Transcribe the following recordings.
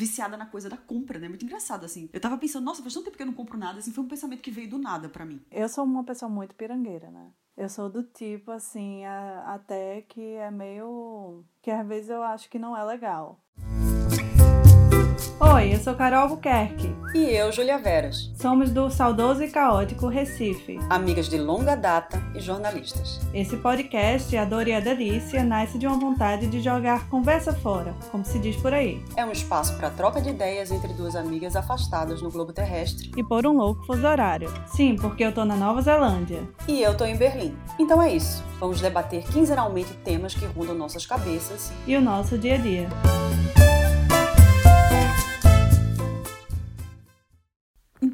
viciada na coisa da compra, né? Muito engraçado, assim. Eu tava pensando, nossa, faz tanto tempo que eu não compro nada, assim, foi um pensamento que veio do nada para mim. Eu sou uma pessoa muito pirangueira, né? Eu sou do tipo, assim, a, até que é meio. que às vezes eu acho que não é legal. Oi, eu sou Carol Albuquerque. E eu, Julia Veras. Somos do Saudoso e Caótico Recife. Amigas de longa data e jornalistas. Esse podcast, A Dor e a Delícia, nasce de uma vontade de jogar conversa fora, como se diz por aí. É um espaço para troca de ideias entre duas amigas afastadas no globo terrestre. E por um louco fuso horário. Sim, porque eu tô na Nova Zelândia. E eu tô em Berlim. Então é isso. Vamos debater quinzenalmente temas que rondam nossas cabeças e o nosso dia a dia.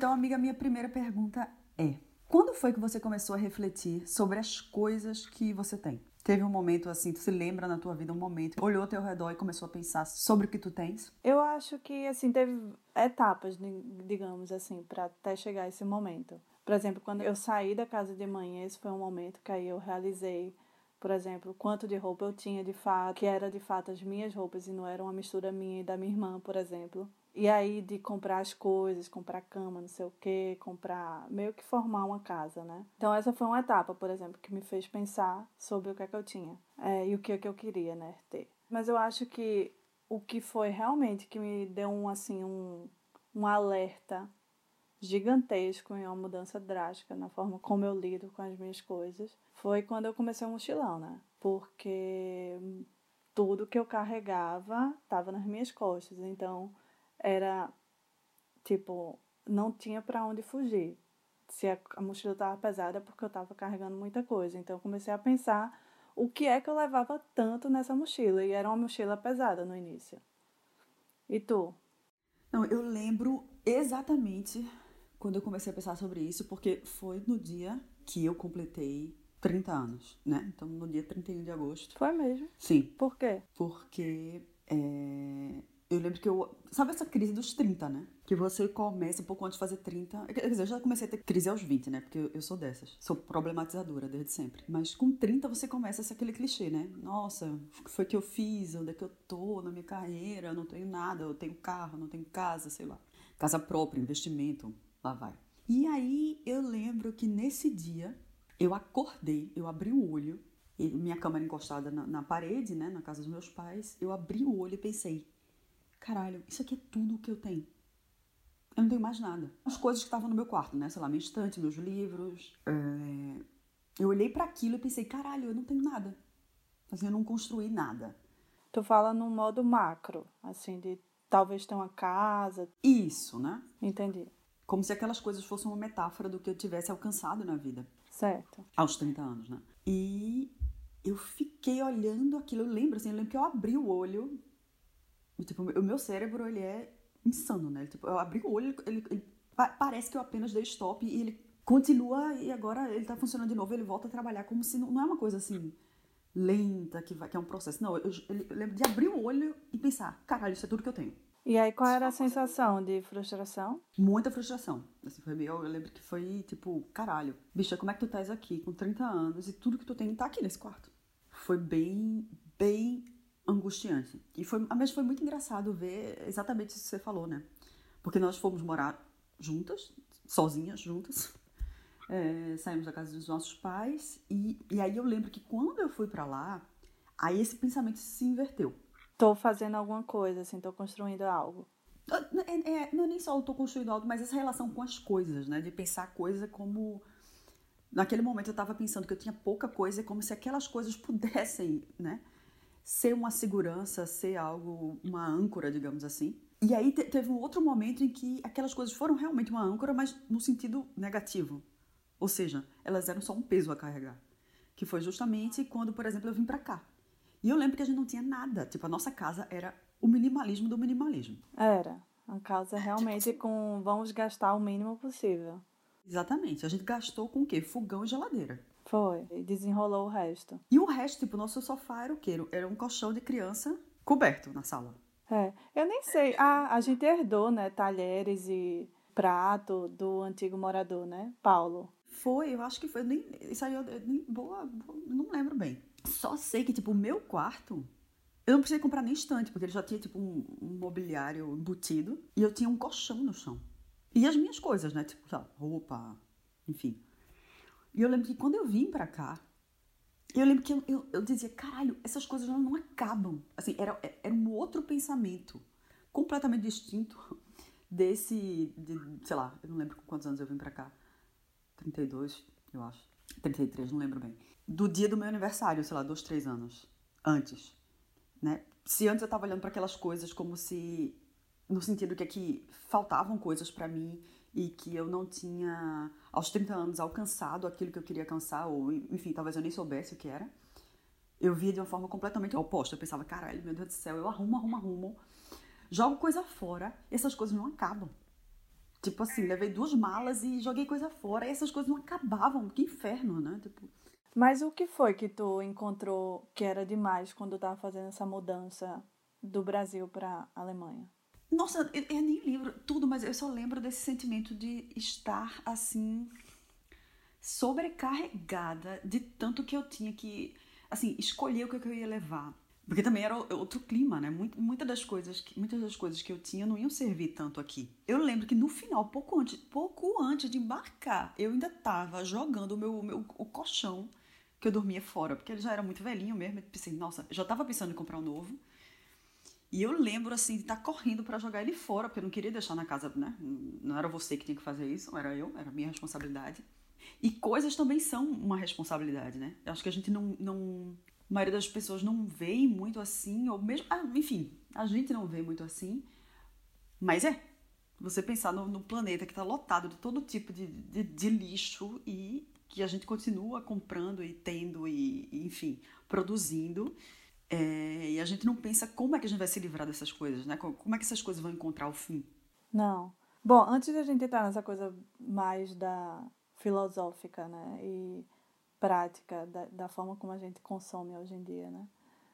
Então, amiga, minha primeira pergunta é: quando foi que você começou a refletir sobre as coisas que você tem? Teve um momento assim, tu se lembra na tua vida um momento, olhou ao teu redor e começou a pensar sobre o que tu tens? Eu acho que assim teve etapas, digamos assim, para até chegar a esse momento. Por exemplo, quando eu saí da casa de mãe, esse foi um momento que aí eu realizei, por exemplo, quanto de roupa eu tinha de fato, que era de fato as minhas roupas e não era uma mistura minha e da minha irmã, por exemplo. E aí de comprar as coisas, comprar cama, não sei o que, comprar, meio que formar uma casa, né? Então essa foi uma etapa, por exemplo, que me fez pensar sobre o que é que eu tinha é, e o que é que eu queria, né, ter. Mas eu acho que o que foi realmente que me deu um, assim, um, um alerta gigantesco e uma mudança drástica na forma como eu lido com as minhas coisas foi quando eu comecei o mochilão, né? Porque tudo que eu carregava estava nas minhas costas, então era tipo, não tinha para onde fugir. Se a, a mochila estava pesada é porque eu estava carregando muita coisa. Então eu comecei a pensar o que é que eu levava tanto nessa mochila. E era uma mochila pesada no início. E tu? Não, eu lembro exatamente quando eu comecei a pensar sobre isso, porque foi no dia que eu completei 30 anos, né? Então, no dia 31 de agosto. Foi mesmo? Sim. Por quê? Porque é, eu lembro que eu. Sabe essa crise dos 30, né? Que você começa um pouco antes de fazer 30. Quer dizer, eu já comecei a ter crise aos 20, né? Porque eu, sou dessas. Sou problematizadora desde sempre. Mas com 30 você começa ser aquele clichê, né? Nossa, o que foi que eu fiz? Onde é que eu tô na minha carreira? Eu não tenho nada. Eu tenho carro, não tenho casa, sei lá. Casa própria, investimento. Lá vai. E aí eu lembro que nesse dia eu acordei, eu abri o olho. Minha cama era encostada na, na parede, né? Na casa dos meus pais. Eu abri o olho e pensei caralho, isso aqui é tudo o que eu tenho. Eu não tenho mais nada. As coisas que estavam no meu quarto, né? Sei lá, minha estante, meus livros. É... Eu olhei para aquilo e pensei, caralho, eu não tenho nada. Assim, eu não construí nada. Tu fala num modo macro, assim, de talvez ter uma casa. Isso, né? Entendi. Como se aquelas coisas fossem uma metáfora do que eu tivesse alcançado na vida. Certo. Aos 30 anos, né? E eu fiquei olhando aquilo. Eu lembro, assim, eu lembro que eu abri o olho Tipo, o meu cérebro, ele é insano, né? Tipo, eu abri o olho, ele, ele, parece que eu apenas dei stop e ele continua e agora ele tá funcionando de novo, ele volta a trabalhar como se não, não é uma coisa assim lenta, que, vai, que é um processo. Não, eu, eu, eu, lembro de abrir o olho e pensar, caralho, isso é tudo que eu tenho. E aí, qual era a sensação de frustração? Muita frustração. Assim, foi meio, eu lembro que foi tipo, caralho, bicha, como é que tu estás aqui com 30 anos e tudo que tu tem tá aqui nesse quarto? Foi bem, bem angustiante. E foi, mas foi muito engraçado ver exatamente isso que você falou, né? Porque nós fomos morar juntas, sozinhas, juntas. É, saímos da casa dos nossos pais e, e aí eu lembro que quando eu fui para lá, aí esse pensamento se inverteu. Tô fazendo alguma coisa, assim, tô construindo algo. É, é, não é nem só eu tô construindo algo, mas essa relação com as coisas, né? De pensar a coisa como... Naquele momento eu tava pensando que eu tinha pouca coisa, como se aquelas coisas pudessem, né? Ser uma segurança, ser algo, uma âncora, digamos assim. E aí te, teve um outro momento em que aquelas coisas foram realmente uma âncora, mas no sentido negativo. Ou seja, elas eram só um peso a carregar. Que foi justamente quando, por exemplo, eu vim para cá. E eu lembro que a gente não tinha nada. Tipo, a nossa casa era o minimalismo do minimalismo. Era. A casa realmente com vamos gastar o mínimo possível. Exatamente. A gente gastou com o quê? Fogão e geladeira. Foi, e desenrolou o resto. E o resto, tipo, nosso sofá era o quê? Era um colchão de criança coberto na sala. É, eu nem sei. Ah, a gente herdou, né, talheres e prato do antigo morador, né, Paulo. Foi, eu acho que foi. Nem, isso aí eu nem, boa, boa, não lembro bem. Só sei que, tipo, o meu quarto Eu não precisei comprar nem estante, porque ele já tinha tipo um, um mobiliário embutido e eu tinha um colchão no chão. E as minhas coisas, né? Tipo, roupa, enfim. E eu lembro que quando eu vim pra cá, eu lembro que eu, eu, eu dizia, caralho, essas coisas não, não acabam. Assim, era, era um outro pensamento, completamente distinto desse, de, sei lá, eu não lembro com quantos anos eu vim pra cá. 32, eu acho. 33, não lembro bem. Do dia do meu aniversário, sei lá, dois, três anos antes, né? Se antes eu tava olhando para aquelas coisas como se no sentido que aqui faltavam coisas para mim e que eu não tinha aos 30 anos alcançado aquilo que eu queria alcançar ou enfim, talvez eu nem soubesse o que era. Eu via de uma forma completamente oposta. Eu pensava, caralho, meu Deus do céu, eu arrumo, arrumo, arrumo. Jogo coisa fora essas coisas não acabam. Tipo assim, levei duas malas e joguei coisa fora e essas coisas não acabavam. Que inferno, né? Tipo, mas o que foi que tu encontrou que era demais quando tava fazendo essa mudança do Brasil para Alemanha? Nossa, eu, eu, nem lembro tudo, mas eu só lembro desse sentimento de estar assim sobrecarregada de tanto que eu tinha que assim escolher o que eu ia levar. Porque também era outro clima, né? Muitas das coisas que, muitas das coisas que eu tinha não iam servir tanto aqui. Eu lembro que no final, pouco antes, pouco antes de embarcar, eu ainda estava jogando o meu, meu o colchão que eu dormia fora, porque ele já era muito velhinho mesmo. Eu pensei, nossa, já estava pensando em comprar um novo. E eu lembro, assim, de estar tá correndo para jogar ele fora, porque eu não queria deixar na casa, né? Não era você que tinha que fazer isso, era eu, era minha responsabilidade. E coisas também são uma responsabilidade, né? Eu acho que a gente não, não a maioria das pessoas não vê muito assim, ou mesmo. Ah, enfim, a gente não vê muito assim. Mas é. Você pensar no, no planeta que está lotado de todo tipo de, de, de, lixo e que a gente continua comprando e tendo e, e enfim, produzindo. É, e a gente não pensa como é que a gente vai se livrar dessas coisas, né? Como é que essas coisas vão encontrar o fim. Não. Bom, antes de a gente entrar nessa coisa mais da filosófica, né? E prática da, da forma como a gente consome hoje em dia, né?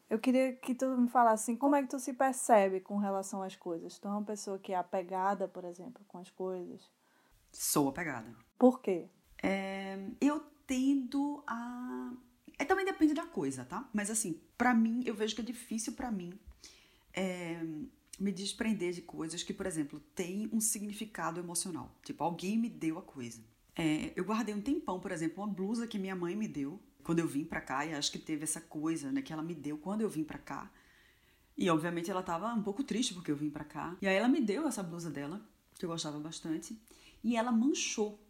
Eu queria que tu me falasse assim, como é que tu se percebe com relação às coisas? Tu é uma pessoa que é apegada, por exemplo, com as coisas? Sou apegada. Por quê? É, eu tendo a... É, também depende da coisa, tá? Mas assim, para mim, eu vejo que é difícil para mim é, me desprender de coisas que, por exemplo, têm um significado emocional. Tipo, alguém me deu a coisa. É, eu guardei um tempão, por exemplo, uma blusa que minha mãe me deu quando eu vim para cá, e acho que teve essa coisa, né, que ela me deu quando eu vim para cá. E obviamente ela tava um pouco triste porque eu vim para cá. E aí ela me deu essa blusa dela, que eu gostava bastante, e ela manchou.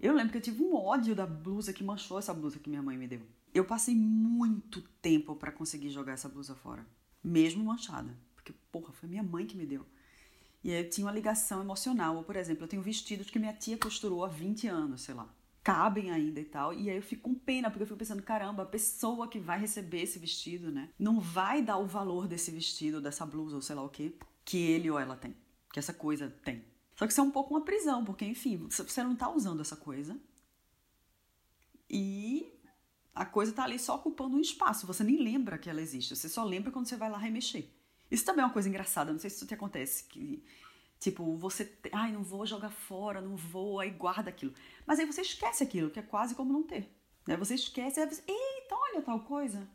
Eu lembro que eu tive um ódio da blusa que manchou essa blusa que minha mãe me deu. Eu passei muito tempo para conseguir jogar essa blusa fora, mesmo manchada, porque porra, foi minha mãe que me deu. E aí eu tinha uma ligação emocional. Ou, por exemplo, eu tenho vestidos que minha tia costurou há 20 anos, sei lá. Cabem ainda e tal. E aí eu fico com pena, porque eu fico pensando, caramba, a pessoa que vai receber esse vestido, né? Não vai dar o valor desse vestido, dessa blusa, ou sei lá o quê, que ele ou ela tem. Que essa coisa tem. Só que isso é um pouco uma prisão, porque, enfim, você não tá usando essa coisa. E a coisa tá ali só ocupando um espaço. Você nem lembra que ela existe. Você só lembra quando você vai lá remexer. Isso também é uma coisa engraçada, não sei se isso te acontece, que tipo, você, ai, não vou jogar fora, não vou, aí guarda aquilo. Mas aí você esquece aquilo, que é quase como não ter. Né? Você esquece, aí você, eita, olha tal coisa.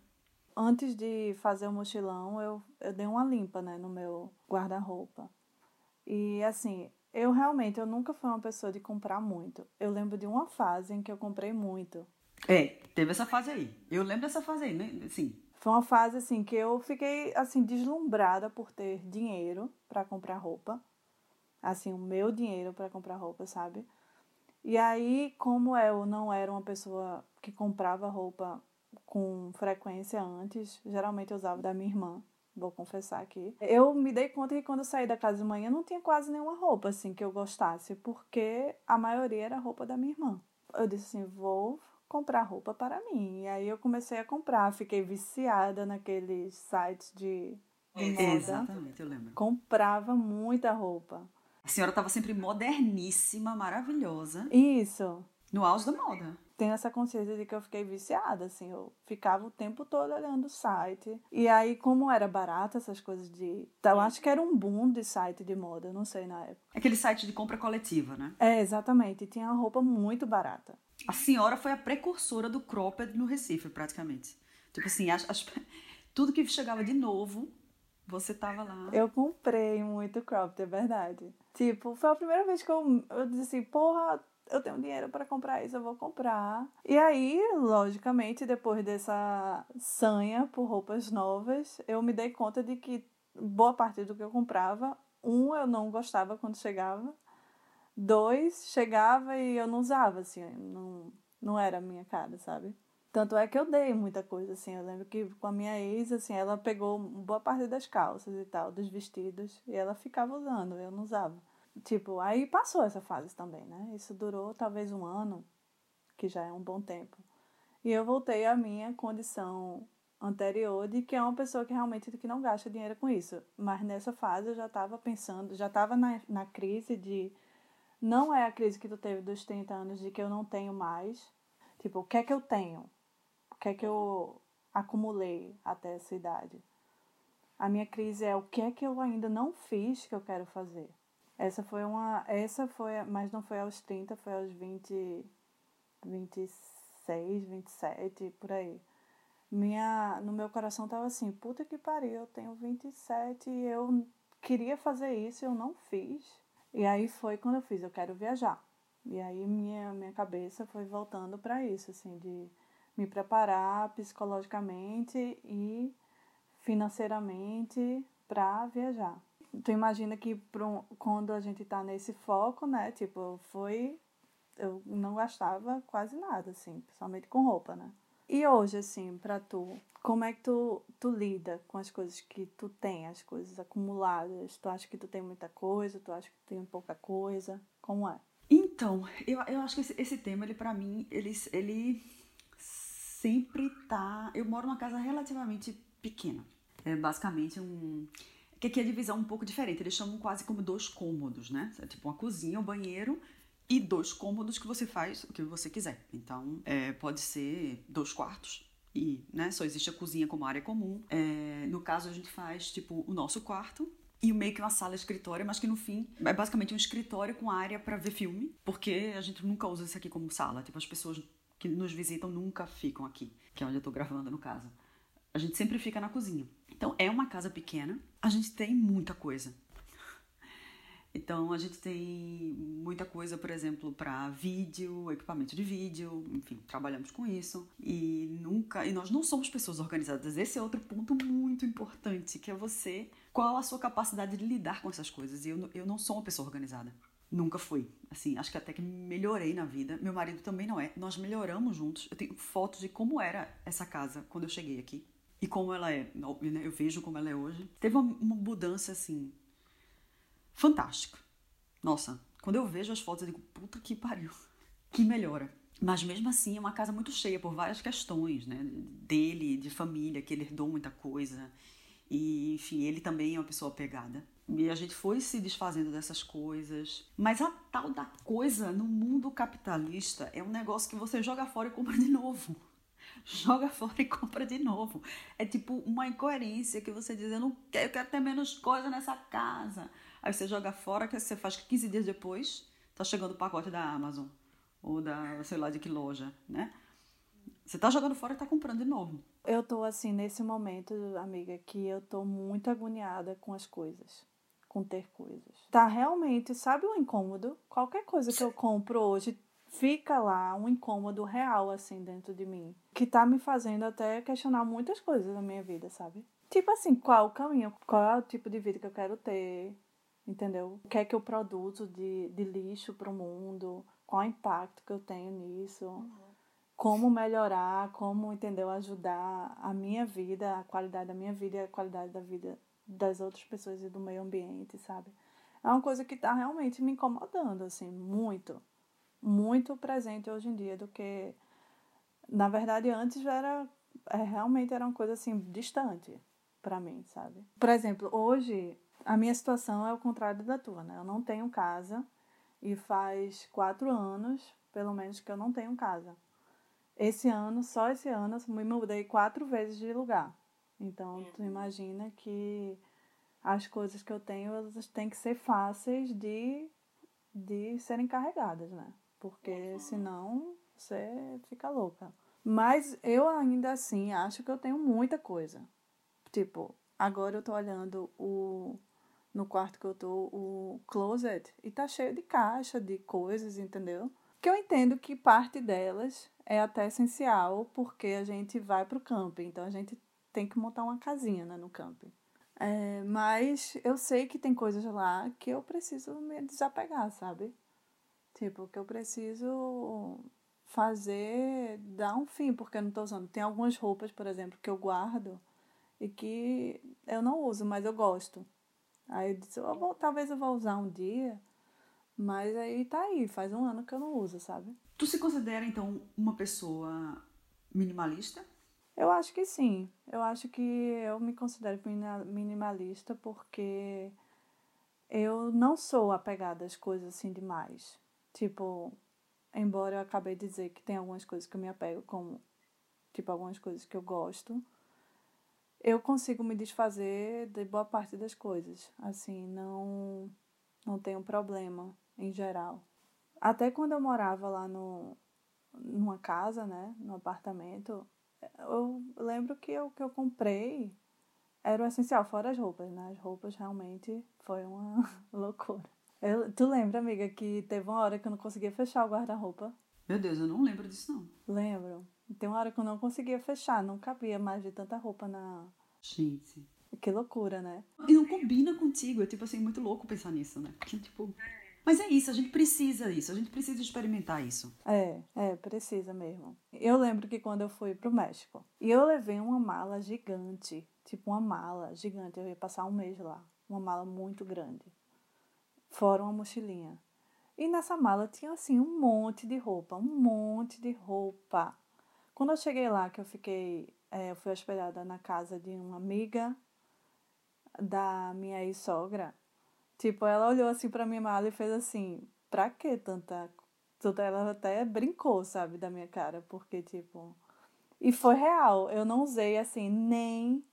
Antes de fazer o mochilão, eu, eu dei uma limpa, né, no meu guarda-roupa. E assim, eu realmente, eu nunca fui uma pessoa de comprar muito. Eu lembro de uma fase em que eu comprei muito. É, teve essa fase aí. Eu lembro dessa fase aí, né? Sim. Foi uma fase assim que eu fiquei assim deslumbrada por ter dinheiro para comprar roupa. Assim, o meu dinheiro para comprar roupa, sabe? E aí, como eu não era uma pessoa que comprava roupa com frequência antes, geralmente eu usava da minha irmã, vou confessar aqui. Eu me dei conta que quando eu saí da casa de manhã não tinha quase nenhuma roupa assim que eu gostasse, porque a maioria era roupa da minha irmã. Eu disse assim, vou comprar roupa para mim. E aí eu comecei a comprar, fiquei viciada naqueles sites de, de moda. Exatamente, eu lembro. Comprava muita roupa. A senhora estava sempre moderníssima, maravilhosa. Isso. No auge da moda. Tenho essa consciência de que eu fiquei viciada, assim, eu ficava o tempo todo olhando o site. E aí, como era barato essas coisas de. Eu acho que era um boom de site de moda, não sei na época. Aquele site de compra coletiva, né? É, exatamente. E tinha roupa muito barata. A senhora foi a precursora do cropped no Recife, praticamente. Tipo assim, as, as, Tudo que chegava de novo, você tava lá. Eu comprei muito cropped, é verdade. Tipo, foi a primeira vez que eu, eu disse assim, porra, eu tenho dinheiro para comprar isso, eu vou comprar. E aí, logicamente, depois dessa sanha por roupas novas, eu me dei conta de que boa parte do que eu comprava, um, eu não gostava quando chegava, dois, chegava e eu não usava, assim, não, não era a minha cara, sabe? Tanto é que eu dei muita coisa, assim. Eu lembro que com a minha ex, assim, ela pegou boa parte das calças e tal, dos vestidos, e ela ficava usando, eu não usava. Tipo, aí passou essa fase também, né? Isso durou talvez um ano, que já é um bom tempo. E eu voltei à minha condição anterior de que é uma pessoa que realmente que não gasta dinheiro com isso. Mas nessa fase eu já estava pensando, já estava na, na crise de. Não é a crise que tu teve dos 30 anos de que eu não tenho mais. Tipo, o que é que eu tenho? O que é que eu acumulei até essa idade? A minha crise é o que é que eu ainda não fiz que eu quero fazer. Essa foi uma. Essa foi. Mas não foi aos 30, foi aos 20. 26, 27, por aí. Minha, no meu coração tava assim, puta que pariu, eu tenho 27 e eu queria fazer isso eu não fiz. E aí foi quando eu fiz, eu quero viajar. E aí minha, minha cabeça foi voltando para isso, assim, de me preparar psicologicamente e financeiramente para viajar tu imagina que um, quando a gente tá nesse foco, né? Tipo, foi. Eu não gastava quase nada, assim, principalmente com roupa, né? E hoje, assim, pra tu, como é que tu, tu lida com as coisas que tu tem, as coisas acumuladas? Tu acha que tu tem muita coisa? Tu acha que tu tem pouca coisa? Como é? Então, eu, eu acho que esse, esse tema, ele para mim, ele, ele sempre tá. Eu moro numa casa relativamente pequena. É basicamente um que aqui a divisão é um pouco diferente. Eles chamam quase como dois cômodos, né? É tipo uma cozinha, um banheiro e dois cômodos que você faz o que você quiser. Então, é, pode ser dois quartos e, né? Só existe a cozinha como área comum. É, no caso, a gente faz tipo o nosso quarto e meio que uma sala escritório, mas que no fim é basicamente um escritório com área para ver filme, porque a gente nunca usa isso aqui como sala. Tipo, as pessoas que nos visitam nunca ficam aqui, que é onde eu tô gravando no caso. A gente sempre fica na cozinha. Então é uma casa pequena, a gente tem muita coisa. Então a gente tem muita coisa, por exemplo, para vídeo, equipamento de vídeo, enfim, trabalhamos com isso e nunca e nós não somos pessoas organizadas. Esse é outro ponto muito importante, que é você, qual a sua capacidade de lidar com essas coisas. E eu, eu não sou uma pessoa organizada. Nunca fui. Assim, acho que até que melhorei na vida. Meu marido também não é. Nós melhoramos juntos. Eu tenho fotos de como era essa casa quando eu cheguei aqui e como ela é, né? eu vejo como ela é hoje. Teve uma, mudança assim fantástica. Nossa, quando eu vejo as fotos eu digo, puta que pariu, que melhora. Mas mesmo assim é uma casa muito cheia por várias questões, né? Dele, de família, que ele herdou muita coisa. E, enfim, ele também é uma pessoa pegada. E a gente foi se desfazendo dessas coisas. Mas a tal da coisa no mundo capitalista é um negócio que você joga fora e compra de novo joga fora e compra de novo. É tipo uma incoerência que você diz, eu não quero, eu quero ter menos coisa nessa casa. Aí você joga fora, que você faz 15 dias depois, tá chegando o pacote da Amazon. Ou da, sei lá, de que loja, né? Você tá jogando fora e tá comprando de novo. Eu tô assim, nesse momento, amiga, que eu tô muito agoniada com as coisas. Com ter coisas. Tá realmente, sabe o incômodo? Qualquer coisa que eu compro hoje fica lá um incômodo real, assim, dentro de mim. Que tá me fazendo até questionar muitas coisas da minha vida, sabe? Tipo assim, qual o caminho? Qual é o tipo de vida que eu quero ter? Entendeu? O que é que eu produzo de, de lixo pro mundo? Qual o impacto que eu tenho nisso? Uhum. Como melhorar, como, entendeu? Ajudar a minha vida, a qualidade da minha vida e a qualidade da vida das outras pessoas e do meio ambiente, sabe? É uma coisa que tá realmente me incomodando, assim, muito muito presente hoje em dia do que na verdade antes era é, realmente era uma coisa assim distante para mim, sabe? Por exemplo, hoje a minha situação é o contrário da tua, né? Eu não tenho casa e faz quatro anos, pelo menos, que eu não tenho casa. Esse ano, só esse ano, eu me mudei quatro vezes de lugar. Então, tu uhum. imagina que as coisas que eu tenho, elas têm que ser fáceis de, de serem carregadas, né? Porque senão você fica louca. Mas eu ainda assim acho que eu tenho muita coisa. Tipo, agora eu tô olhando o no quarto que eu tô, o closet, e tá cheio de caixa, de coisas, entendeu? Que eu entendo que parte delas é até essencial, porque a gente vai pro camping, então a gente tem que montar uma casinha né, no camping. É, mas eu sei que tem coisas lá que eu preciso me desapegar, sabe? Tipo, que eu preciso fazer, dar um fim, porque eu não tô usando. Tem algumas roupas, por exemplo, que eu guardo e que eu não uso, mas eu gosto. Aí eu disse, eu vou, talvez eu vou usar um dia, mas aí tá aí, faz um ano que eu não uso, sabe? Tu se considera, então, uma pessoa minimalista? Eu acho que sim. Eu acho que eu me considero minimalista porque eu não sou apegada às coisas assim demais. Tipo, embora eu acabei de dizer que tem algumas coisas que eu me apego, como tipo algumas coisas que eu gosto, eu consigo me desfazer de boa parte das coisas. Assim, não não tenho problema em geral. Até quando eu morava lá no numa casa, né, no apartamento, eu lembro que o que eu comprei era o essencial, fora as roupas, né? As roupas realmente foi uma loucura. Eu, tu lembra, amiga, que teve uma hora que eu não conseguia fechar o guarda-roupa? Meu Deus, eu não lembro disso, não. Lembro. Tem uma hora que eu não conseguia fechar, não cabia mais de tanta roupa na. Gente. Que loucura, né? E não combina contigo, é tipo assim, muito louco pensar nisso, né? Porque, tipo. Mas é isso, a gente precisa disso, a gente precisa experimentar isso. É, é, precisa mesmo. Eu lembro que quando eu fui pro México, e eu levei uma mala gigante, tipo uma mala gigante, eu ia passar um mês lá, uma mala muito grande, fora uma mochilinha. E nessa mala tinha assim um monte de roupa, um monte de roupa. Quando eu cheguei lá, que eu fiquei, é, eu fui hospedada na casa de uma amiga da minha ex-sogra, Tipo, ela olhou assim pra minha mala e fez assim, pra que tanta. Tanta... Ela até brincou, sabe, da minha cara, porque, tipo. E foi real, eu não usei assim nem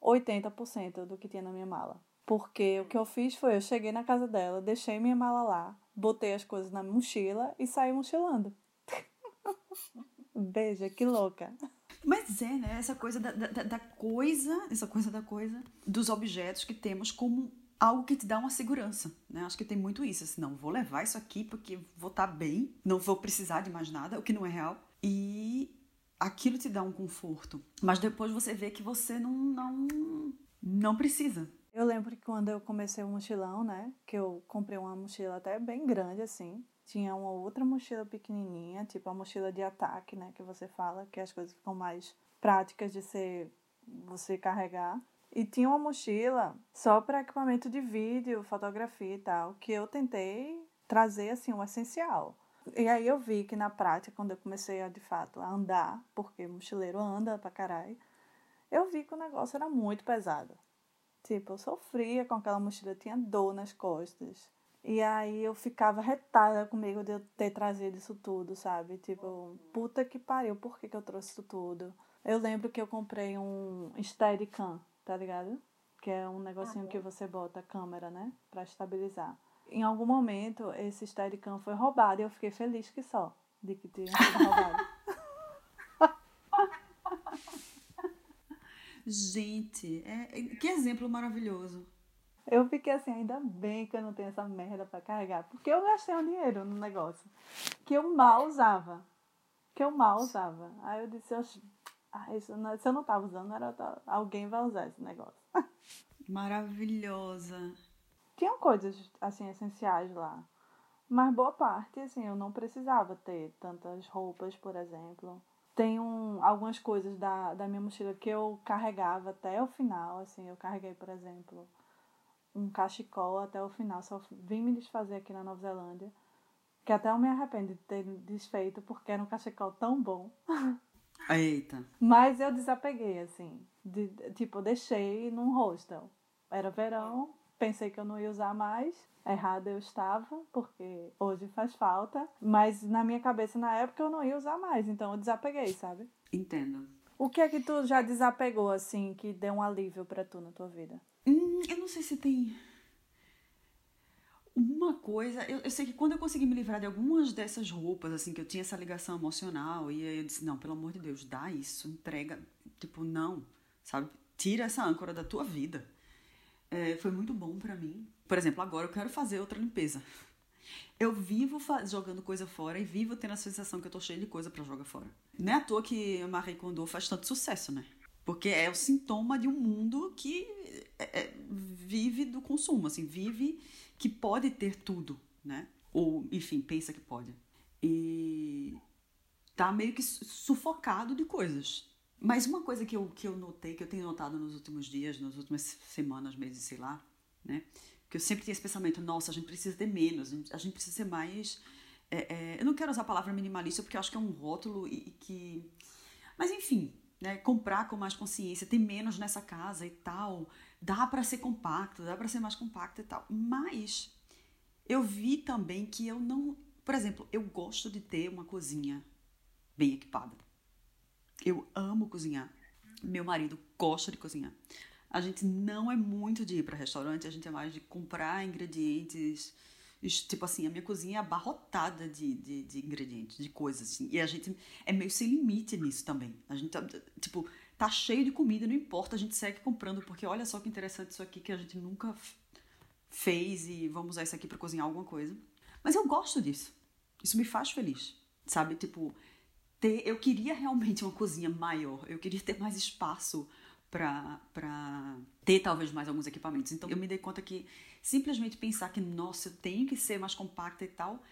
80% do que tinha na minha mala. Porque o que eu fiz foi, eu cheguei na casa dela, deixei minha mala lá, botei as coisas na mochila e saí mochilando. Beija, que louca. Mas é, né? Essa coisa da, da, da coisa, essa coisa da coisa, dos objetos que temos como algo que te dá uma segurança, né? Acho que tem muito isso, assim, não, vou levar isso aqui porque vou estar tá bem, não vou precisar de mais nada, o que não é real. E aquilo te dá um conforto, mas depois você vê que você não não não precisa. Eu lembro que quando eu comecei o mochilão, né, que eu comprei uma mochila até bem grande assim, tinha uma outra mochila pequenininha, tipo a mochila de ataque, né, que você fala, que as coisas ficam mais práticas de ser você carregar. E tinha uma mochila só para equipamento de vídeo, fotografia e tal, que eu tentei trazer assim o essencial. E aí eu vi que na prática, quando eu comecei a de fato a andar, porque mochileiro anda pra caralho, eu vi que o negócio era muito pesado. Tipo, eu sofria com aquela mochila, tinha dor nas costas. E aí eu ficava retada comigo de eu ter trazido isso tudo, sabe? Tipo, puta que pariu, por que, que eu trouxe isso tudo? Eu lembro que eu comprei um Steadicam tá ligado? Que é um negocinho ah, que você bota a câmera, né? Pra estabilizar. Em algum momento, esse Steadicam foi roubado e eu fiquei feliz que só de que tinha sido roubado. Gente, é, é, que exemplo maravilhoso. Eu fiquei assim, ainda bem que eu não tenho essa merda para carregar. Porque eu gastei um dinheiro no negócio que eu mal usava. Que eu mal usava. Aí eu disse, ah, isso não, se eu não tava usando, era alguém vai usar esse negócio. Maravilhosa. Tinham coisas, assim, essenciais lá. Mas boa parte, assim, eu não precisava ter tantas roupas, por exemplo. Tem um, algumas coisas da, da minha mochila que eu carregava até o final, assim. Eu carreguei, por exemplo, um cachecol até o final. Só vim me desfazer aqui na Nova Zelândia. Que até eu me arrependo de ter desfeito, porque era um cachecol tão bom. Eita. Mas eu desapeguei, assim. De, tipo, deixei num hostel. Era verão, pensei que eu não ia usar mais. Errada eu estava, porque hoje faz falta. Mas na minha cabeça, na época, eu não ia usar mais. Então eu desapeguei, sabe? Entendo. O que é que tu já desapegou, assim, que deu um alívio para tu na tua vida? Hum, eu não sei se tem uma coisa, eu, eu, sei que quando eu consegui me livrar de algumas dessas roupas, assim, que eu tinha essa ligação emocional, e aí eu disse, não, pelo amor de Deus, dá isso, entrega. Tipo, não, sabe? tira essa âncora da tua vida. É, foi muito bom para mim. Por exemplo, agora eu quero fazer outra limpeza. Eu vivo jogando coisa fora e vivo tendo a sensação que eu tô cheia de coisa para jogar fora. Não é à toa que a Marie Kondo faz tanto sucesso, né? Porque é o sintoma de um mundo que é, é, vive do consumo, assim, vive que pode ter tudo, né? Ou, enfim, pensa que pode. E tá meio que sufocado de coisas. Mas uma coisa que eu, que eu notei, que eu tenho notado nos últimos dias, nas últimas semanas, meses, sei lá, né? Que eu sempre tinha esse pensamento, nossa, a gente precisa ter menos, a gente, a gente precisa ser mais. É, é, eu não quero usar a palavra minimalista porque eu acho que é um rótulo e, e que. Mas enfim, né? Comprar com mais consciência, ter menos nessa casa e tal. Dá para ser compacto, dá para ser mais compacto e tal. Mas eu vi também que eu não. Por exemplo, eu gosto de ter uma cozinha bem equipada. Eu amo cozinhar. Meu marido gosta de cozinhar. A gente não é muito de ir para restaurante, a gente é mais de comprar ingredientes. Tipo assim, a minha cozinha é abarrotada de, de, de ingredientes, de coisas assim. E a gente é meio sem limite nisso também. A gente, tá, tipo, tá cheio de comida, não importa, a gente segue comprando, porque olha só que interessante isso aqui que a gente nunca fez e vamos usar isso aqui para cozinhar alguma coisa. Mas eu gosto disso. Isso me faz feliz. Sabe? Tipo, ter, eu queria realmente uma cozinha maior, eu queria ter mais espaço para ter talvez mais alguns equipamentos. Então eu me dei conta que simplesmente pensar que, nossa, eu tenho que ser mais compacta e tal,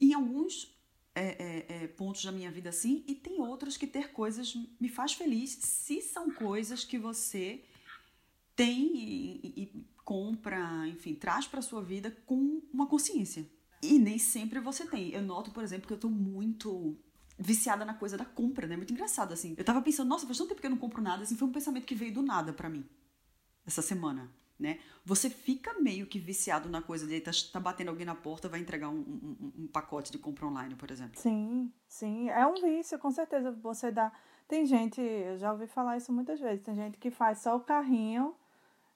em alguns é, é, é, pontos da minha vida assim, e tem outros que ter coisas me faz feliz se são coisas que você tem e, e compra, enfim, traz para sua vida com uma consciência. E nem sempre você tem. Eu noto, por exemplo, que eu estou muito viciada na coisa da compra, né? Muito engraçado, assim. Eu tava pensando, nossa, faz tanto tempo que eu não compro nada, assim, foi um pensamento que veio do nada para mim, essa semana, né? Você fica meio que viciado na coisa de tá, tá batendo alguém na porta, vai entregar um, um, um, pacote de compra online, por exemplo. Sim, sim. É um vício, com certeza. Você dá. Tem gente, eu já ouvi falar isso muitas vezes, tem gente que faz só o carrinho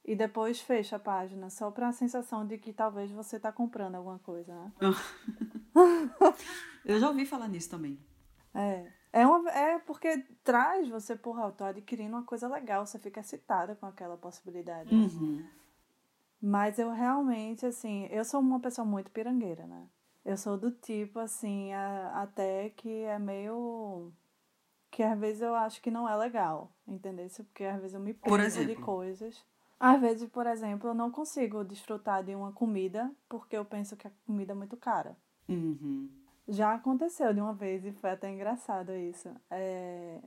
e depois fecha a página, só para a sensação de que talvez você tá comprando alguma coisa, né? eu já ouvi falar nisso também. É. É, uma, é porque traz você, porra, eu tô adquirindo uma coisa legal, você fica excitada com aquela possibilidade. Uhum. Mas eu realmente, assim, eu sou uma pessoa muito pirangueira, né? Eu sou do tipo, assim, a, até que é meio. que às vezes eu acho que não é legal, entendeu? Porque às vezes eu me preso de coisas. Às vezes, por exemplo, eu não consigo desfrutar de uma comida porque eu penso que a comida é muito cara. Uhum. Já aconteceu de uma vez e foi até engraçado isso. É...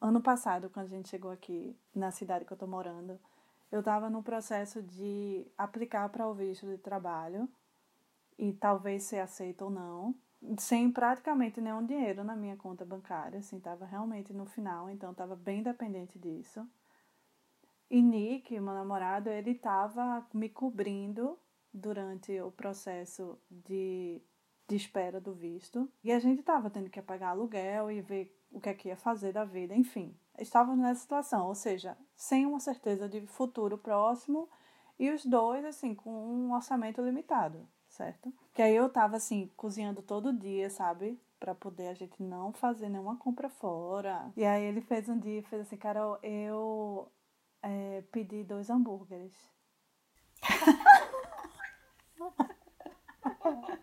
Ano passado, quando a gente chegou aqui na cidade que eu tô morando, eu estava no processo de aplicar para o visto de trabalho e talvez ser aceito ou não, sem praticamente nenhum dinheiro na minha conta bancária, assim, estava realmente no final, então estava bem dependente disso. E Nick, meu namorado, ele estava me cobrindo durante o processo de de espera do visto. E a gente estava tendo que pagar aluguel e ver o que é que ia fazer da vida, enfim. Estávamos nessa situação, ou seja, sem uma certeza de futuro próximo e os dois, assim, com um orçamento limitado, certo? Que aí eu tava, assim, cozinhando todo dia, sabe? Pra poder a gente não fazer nenhuma compra fora. E aí ele fez um dia e fez assim, Carol, eu é, pedi dois hambúrgueres.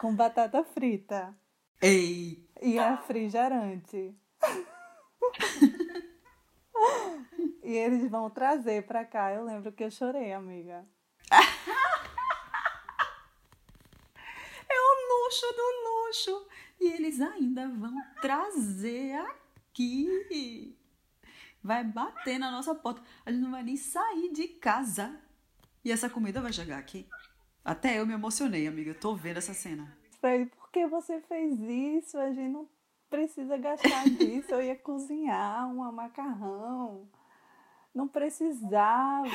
com batata frita. Ei! E refrigerante. e eles vão trazer pra cá. Eu lembro que eu chorei, amiga. é o luxo do luxo. E eles ainda vão trazer aqui. Vai bater na nossa porta. A gente não vai nem sair de casa. E essa comida vai chegar aqui. Até eu me emocionei, amiga. Eu tô vendo essa cena. Falei, por que você fez isso? A gente não precisa gastar disso. Eu ia cozinhar um macarrão. Não precisava.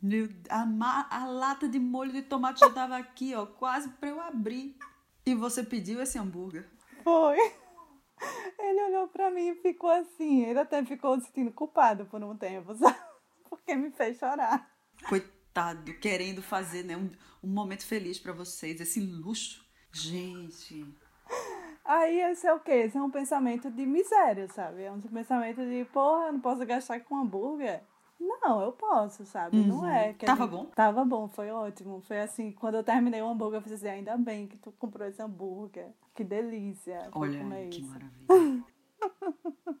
Meu, a, a lata de molho de tomate já tava aqui, ó, quase para eu abrir. E você pediu esse hambúrguer? Foi. Ele olhou para mim e ficou assim. Ele até ficou se sentindo culpado por um tempo, sabe? Porque me fez chorar. Coitado coitado, querendo fazer né, um, um momento feliz para vocês, esse luxo. Gente. Aí esse é o quê? Esse é um pensamento de miséria, sabe? É um pensamento de, porra, eu não posso gastar com hambúrguer. Não, eu posso, sabe? Uhum. Não é. Tava gente... bom? Tava bom, foi ótimo. Foi assim, quando eu terminei o hambúrguer, eu falei assim, ainda bem que tu comprou esse hambúrguer. Que delícia. Olha, que isso. maravilha.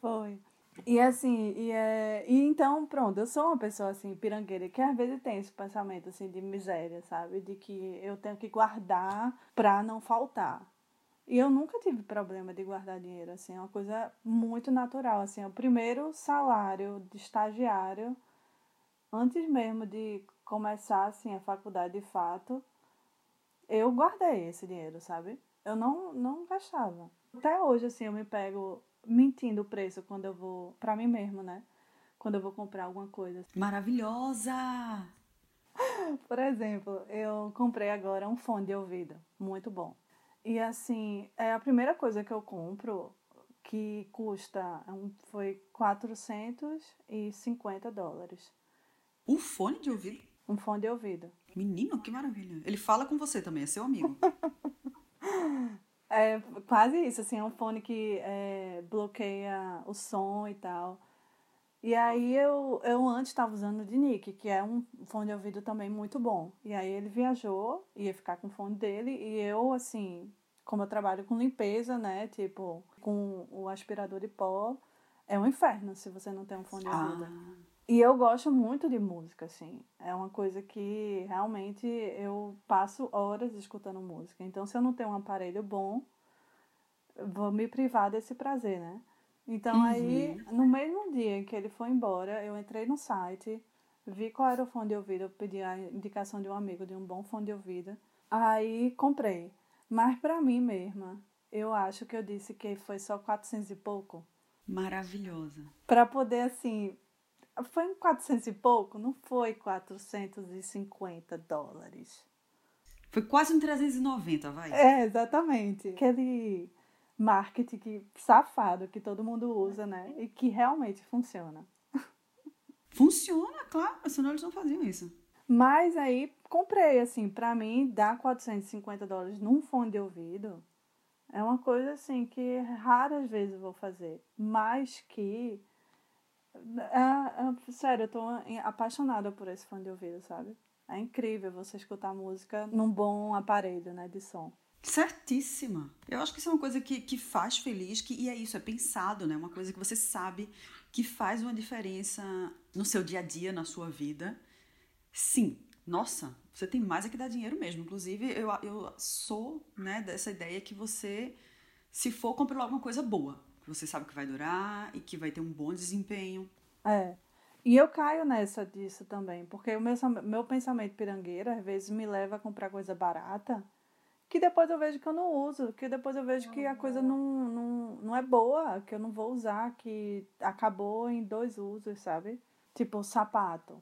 foi. E assim, e, é, e então, pronto, eu sou uma pessoa assim, pirangueira, que às vezes tem esse pensamento assim de miséria, sabe? De que eu tenho que guardar pra não faltar. E eu nunca tive problema de guardar dinheiro, assim, é uma coisa muito natural, assim, é o primeiro salário de estagiário, antes mesmo de começar, assim, a faculdade de fato, eu guardei esse dinheiro, sabe? Eu não, não gastava. Até hoje, assim, eu me pego mentindo o preço quando eu vou, pra mim mesmo, né? Quando eu vou comprar alguma coisa. Maravilhosa! Por exemplo, eu comprei agora um fone de ouvido, muito bom. E assim, é a primeira coisa que eu compro que custa foi 450 dólares. Um fone de ouvido? Um fone de ouvido. Menino, que maravilha. Ele fala com você também, é seu amigo. é quase isso, assim, é um fone que é, bloqueia o som e tal. E aí eu, eu antes estava usando o de Nick, que é um fone de ouvido também muito bom. E aí ele viajou, ia ficar com o fone dele, e eu, assim, como eu trabalho com limpeza, né? Tipo, com o aspirador de pó, é um inferno se você não tem um fone de ouvido. Ah. E eu gosto muito de música, assim. É uma coisa que realmente eu passo horas escutando música. Então, se eu não tenho um aparelho bom, vou me privar desse prazer, né? Então uhum. aí, no mesmo dia que ele foi embora, eu entrei no site, vi qual era o fone de ouvido, eu pedi a indicação de um amigo de um bom fone de ouvido. Aí comprei. Mas para mim mesma, eu acho que eu disse que foi só 400 e pouco. Maravilhosa. Para poder assim, foi um 400 e pouco, não foi 450 dólares. Foi quase um 390, vai. É, exatamente. Aquele marketing que, safado que todo mundo usa, né? E que realmente funciona. Funciona, claro, senão eles não faziam isso. Mas aí comprei, assim, pra mim, dar 450 dólares num fone de ouvido é uma coisa, assim, que raras vezes eu vou fazer. Mas que. É, é, sério, eu tô apaixonada por esse fone de ouvido, sabe? É incrível você escutar música num bom aparelho, né, de som. Certíssima. Eu acho que isso é uma coisa que, que faz feliz, que, e é isso, é pensado, né? Uma coisa que você sabe que faz uma diferença no seu dia a dia, na sua vida. Sim, nossa, você tem mais é que dar dinheiro mesmo. Inclusive, eu, eu sou né, dessa ideia que você, se for, compre logo uma coisa boa. Que você sabe que vai durar e que vai ter um bom desempenho. É. E eu caio nessa disso também, porque o meu, meu pensamento pirangueiro às vezes me leva a comprar coisa barata que depois eu vejo que eu não uso, que depois eu vejo que a coisa não, não, não é boa, que eu não vou usar, que acabou em dois usos, sabe? Tipo, sapato,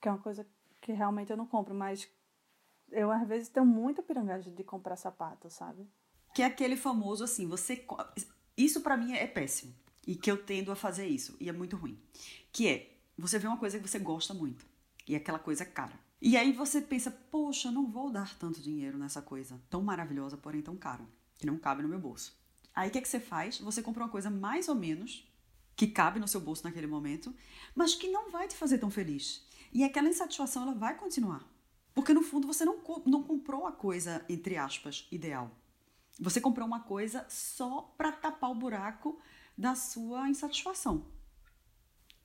que é uma coisa que realmente eu não compro, mas eu às vezes tenho muita pirangagem de comprar sapato, sabe? Que é aquele famoso assim, você. Isso para mim é péssimo. E que eu tendo a fazer isso. E é muito ruim. Que é, você vê uma coisa que você gosta muito. E aquela coisa é cara. E aí você pensa, poxa, não vou dar tanto dinheiro nessa coisa tão maravilhosa, porém tão cara, que não cabe no meu bolso. Aí o que, é que você faz? Você compra uma coisa mais ou menos que cabe no seu bolso naquele momento, mas que não vai te fazer tão feliz. E aquela insatisfação ela vai continuar. Porque no fundo você não, não comprou a coisa, entre aspas, ideal. Você comprou uma coisa só para tapar o buraco da sua insatisfação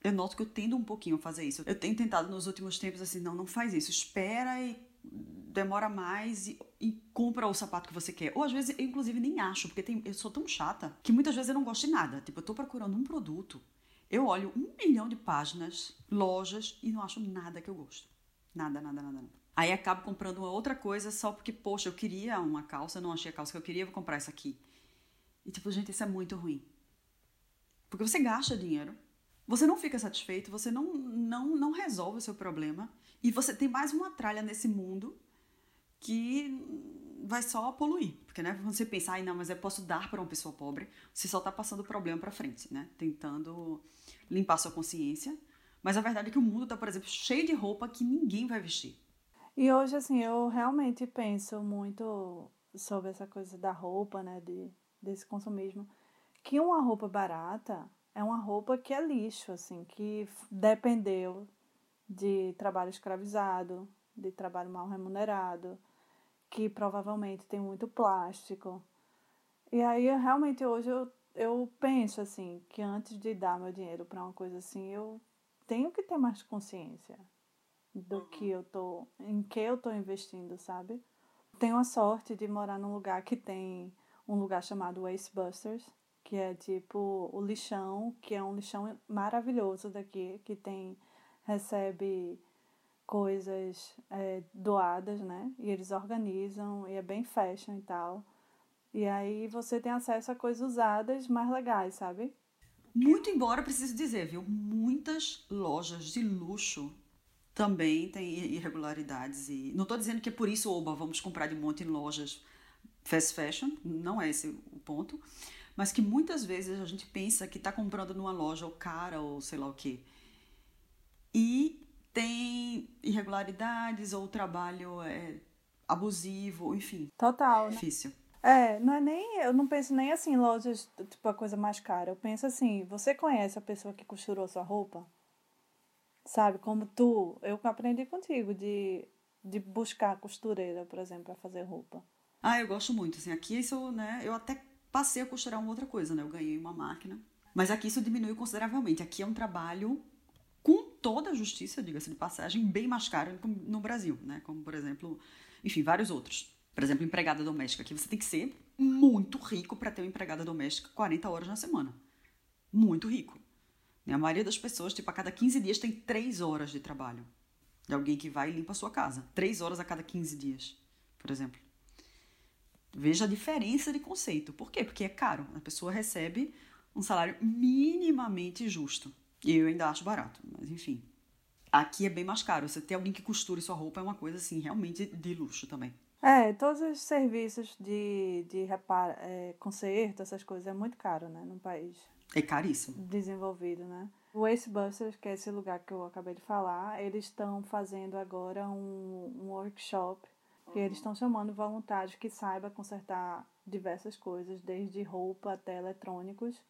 eu noto que eu tendo um pouquinho a fazer isso. Eu tenho tentado nos últimos tempos assim, não, não faz isso. Espera e demora mais e, e, compra o sapato que você quer. Ou às vezes eu inclusive nem acho, porque tem, eu sou tão chata que muitas vezes eu não gosto de nada. Tipo, eu tô procurando um produto, eu olho um milhão de páginas, lojas e não acho nada que eu gosto. Nada, nada, nada, nada. Aí acabo comprando uma outra coisa só porque, poxa, eu queria uma calça, não achei a calça que eu queria, vou comprar essa aqui. E tipo, gente, isso é muito ruim. Porque você gasta dinheiro você não fica satisfeito, você não, não, não resolve o seu problema e você tem mais uma tralha nesse mundo que vai só poluir. Porque, né, quando você pensa, ai, não, mas eu posso dar para uma pessoa pobre, você só está passando o problema para frente, né? Tentando limpar sua consciência. Mas a verdade é que o mundo está, por exemplo, cheio de roupa que ninguém vai vestir. E hoje, assim, eu realmente penso muito sobre essa coisa da roupa, né, de, desse consumismo, que uma roupa barata é uma roupa que é lixo, assim, que dependeu de trabalho escravizado, de trabalho mal remunerado, que provavelmente tem muito plástico. E aí, realmente, hoje eu, eu penso, assim, que antes de dar meu dinheiro para uma coisa assim, eu tenho que ter mais consciência do que eu tô, em que eu tô investindo, sabe? Tenho a sorte de morar num lugar que tem um lugar chamado Waste Busters, que é tipo o lixão, que é um lixão maravilhoso daqui, que tem recebe coisas é, doadas, né? E eles organizam e é bem fashion e tal. E aí você tem acesso a coisas usadas mais legais, sabe? Muito embora, preciso dizer, viu? Muitas lojas de luxo também têm irregularidades. E não estou dizendo que é por isso, oba, vamos comprar de monte em lojas fast fashion, não é esse o ponto mas que muitas vezes a gente pensa que está comprando numa loja ou cara ou sei lá o quê. E tem irregularidades ou trabalho é, abusivo, enfim. Total. Né? Difícil. É, não é nem. Eu não penso nem assim, lojas, tipo, a coisa mais cara. Eu penso assim, você conhece a pessoa que costurou sua roupa? Sabe, como tu, eu aprendi contigo de, de buscar costureira, por exemplo, para fazer roupa. Ah, eu gosto muito, assim, aqui isso, né, eu até passei a costurar uma outra coisa, né? Eu ganhei uma máquina. Mas aqui isso diminuiu consideravelmente. Aqui é um trabalho com toda a justiça, diga-se de passagem, bem mais caro no Brasil, né? Como, por exemplo, enfim, vários outros. Por exemplo, empregada doméstica. Aqui você tem que ser muito rico para ter uma empregada doméstica 40 horas na semana. Muito rico. A maioria das pessoas, tipo, a cada 15 dias tem 3 horas de trabalho. De alguém que vai e limpa a sua casa. 3 horas a cada 15 dias, por exemplo. Veja a diferença de conceito. Por quê? Porque é caro. A pessoa recebe um salário minimamente justo. E eu ainda acho barato, mas enfim. Aqui é bem mais caro. Você ter alguém que costure sua roupa é uma coisa assim, realmente de luxo também. É, todos os serviços de, de reparo, é, conserto, essas coisas, é muito caro, né, num país. É caríssimo. Desenvolvido, né? O Wastebusters, que é esse lugar que eu acabei de falar, eles estão fazendo agora um, um workshop e eles estão chamando voluntários que saibam consertar diversas coisas, desde roupa até eletrônicos,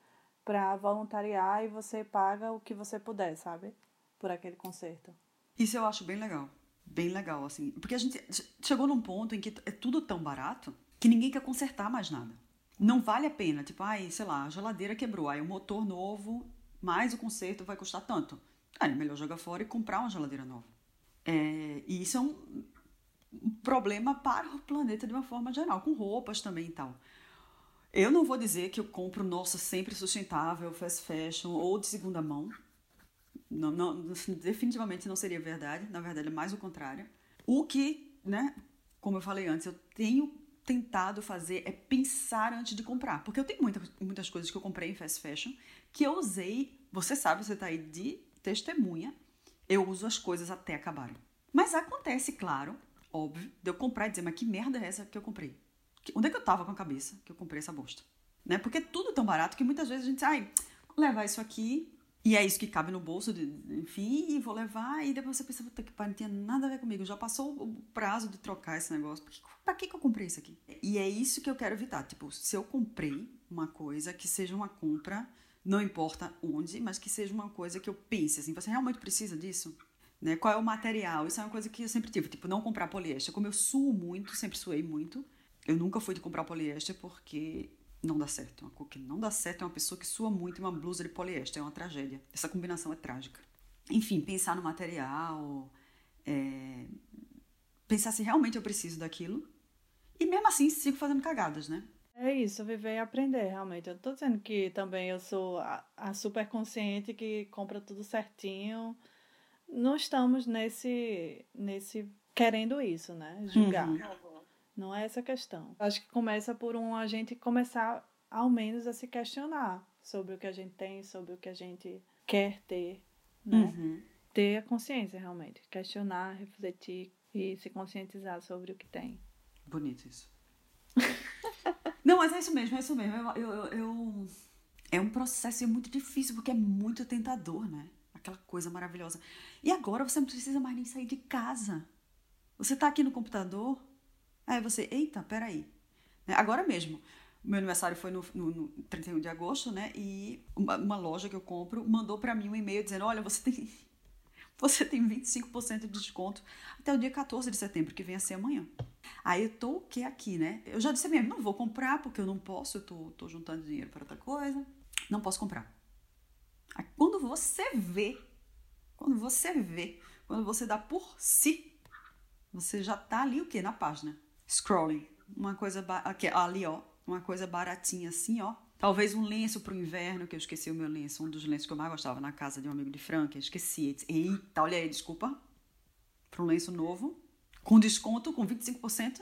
para voluntariar e você paga o que você puder, sabe? Por aquele conserto. Isso eu acho bem legal. Bem legal, assim. Porque a gente chegou num ponto em que é tudo tão barato que ninguém quer consertar mais nada. Não vale a pena, tipo, ai, sei lá, a geladeira quebrou, aí o motor novo, mais o conserto vai custar tanto. Aí é melhor jogar fora e comprar uma geladeira nova. É, e isso é um, um problema para o planeta de uma forma geral, com roupas também e tal. Eu não vou dizer que eu compro, nossa, sempre sustentável, fast fashion ou de segunda mão. Não, não, definitivamente não seria verdade. Na verdade, é mais o contrário. O que, né, como eu falei antes, eu tenho tentado fazer é pensar antes de comprar. Porque eu tenho muita, muitas coisas que eu comprei em fast fashion que eu usei. Você sabe, você está aí de testemunha. Eu uso as coisas até acabarem. Mas acontece, claro, óbvio, de eu comprar e dizer, mas que merda é essa que eu comprei? Onde é que eu tava com a cabeça que eu comprei essa bosta? Né? Porque é tudo tão barato que muitas vezes a gente, ai, levar isso aqui, e é isso que cabe no bolso, de, enfim, e vou levar, e depois você pensa, puta que pariu, não tinha nada a ver comigo, já passou o prazo de trocar esse negócio, pra que, pra que, que eu comprei isso aqui? E é isso que eu quero evitar, tipo, se eu comprei uma coisa, que seja uma compra, não importa onde, mas que seja uma coisa que eu pense, assim, você realmente precisa disso? Né? Qual é o material? Isso é uma coisa que eu sempre tive, tipo, não comprar poliéster. Como eu suo muito, sempre suei muito, eu nunca fui de comprar poliéster porque não dá certo. Uma que não dá certo é uma pessoa que sua muito e uma blusa de poliéster, é uma tragédia. Essa combinação é trágica. Enfim, pensar no material, é... pensar se realmente eu preciso daquilo. E mesmo assim, sigo fazendo cagadas, né? É isso, viver e aprender, realmente. Eu tô dizendo que também eu sou a, a super consciente que compra tudo certinho não estamos nesse, nesse querendo isso, né? Julgar. Uhum. Não é essa a questão. Acho que começa por um a gente começar ao menos a se questionar sobre o que a gente tem, sobre o que a gente quer ter, né? Uhum. Ter a consciência realmente, questionar, refletir e se conscientizar sobre o que tem. Bonito isso. Não, mas é isso mesmo, é isso mesmo. Eu, eu, eu, é um processo muito difícil porque é muito tentador, né? aquela coisa maravilhosa. E agora você não precisa mais nem sair de casa. Você está aqui no computador, aí você, eita, peraí. Agora mesmo. Meu aniversário foi no, no, no 31 de agosto, né? E uma, uma loja que eu compro mandou para mim um e-mail dizendo: Olha, você tem, você tem 25% de desconto até o dia 14 de setembro, que vem a ser amanhã. Aí eu tô o que aqui, né? Eu já disse mesmo: não vou comprar porque eu não posso, eu tô, tô juntando dinheiro para outra coisa. Não posso comprar. Aí, quando você vê, quando você vê, quando você dá por si, você já tá ali o quê? Na página. Scrolling. Uma coisa aqui, ali, ó uma coisa baratinha assim, ó. Talvez um lenço pro inverno, que eu esqueci o meu lenço, um dos lenços que eu mais gostava na casa de um amigo de Franca, eu esqueci. Eita, olha aí, desculpa. Para um lenço novo, com desconto, com 25%.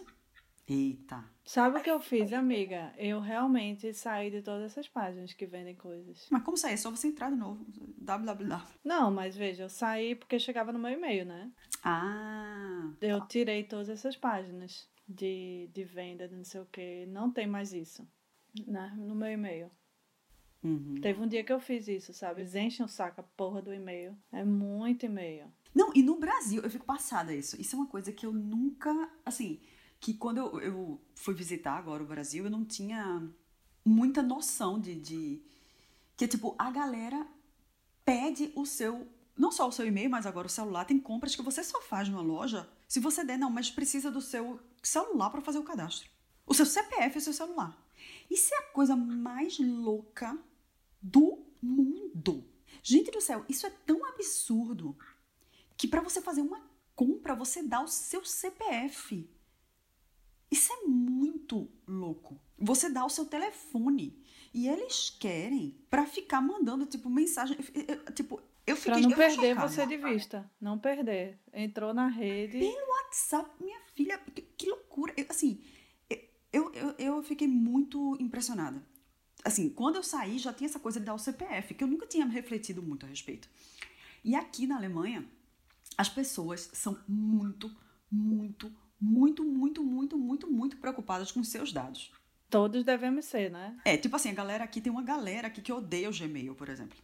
Eita. Sabe o que eu fiz, amiga? Eu realmente saí de todas essas páginas que vendem coisas. Mas como sair? É só você entrar de novo. www. Não, mas veja, eu saí porque chegava no meu e-mail, né? Ah. Eu tirei todas essas páginas de, de venda, de não sei o que. Não tem mais isso né, no meu e-mail. Uhum. Teve um dia que eu fiz isso, sabe? Eles enchem o saco a porra do e-mail. É muito e-mail. Não, e no Brasil, eu fico passada isso. Isso é uma coisa que eu nunca. Assim, que quando eu, eu fui visitar agora o Brasil, eu não tinha muita noção de. de que, tipo, a galera pede o seu. Não só o seu e-mail, mas agora o celular. Tem compras que você só faz numa loja se você der, não, mas precisa do seu celular para fazer o cadastro. O seu CPF é o seu celular. Isso é a coisa mais louca do mundo. Gente do céu, isso é tão absurdo que para você fazer uma compra, você dá o seu CPF. Isso é muito louco. Você dá o seu telefone e eles querem para ficar mandando tipo mensagem, tipo, eu fiquei Pra não perder você de vista. Não perder. Entrou na rede. Pelo WhatsApp, minha filha. Que, que loucura. Eu, assim, eu, eu, eu fiquei muito impressionada. Assim, quando eu saí, já tinha essa coisa de dar o CPF, que eu nunca tinha refletido muito a respeito. E aqui na Alemanha, as pessoas são muito, muito, muito, muito, muito, muito, muito preocupadas com seus dados. Todos devemos ser, né? É, tipo assim, a galera aqui tem uma galera aqui que odeia o Gmail, por exemplo.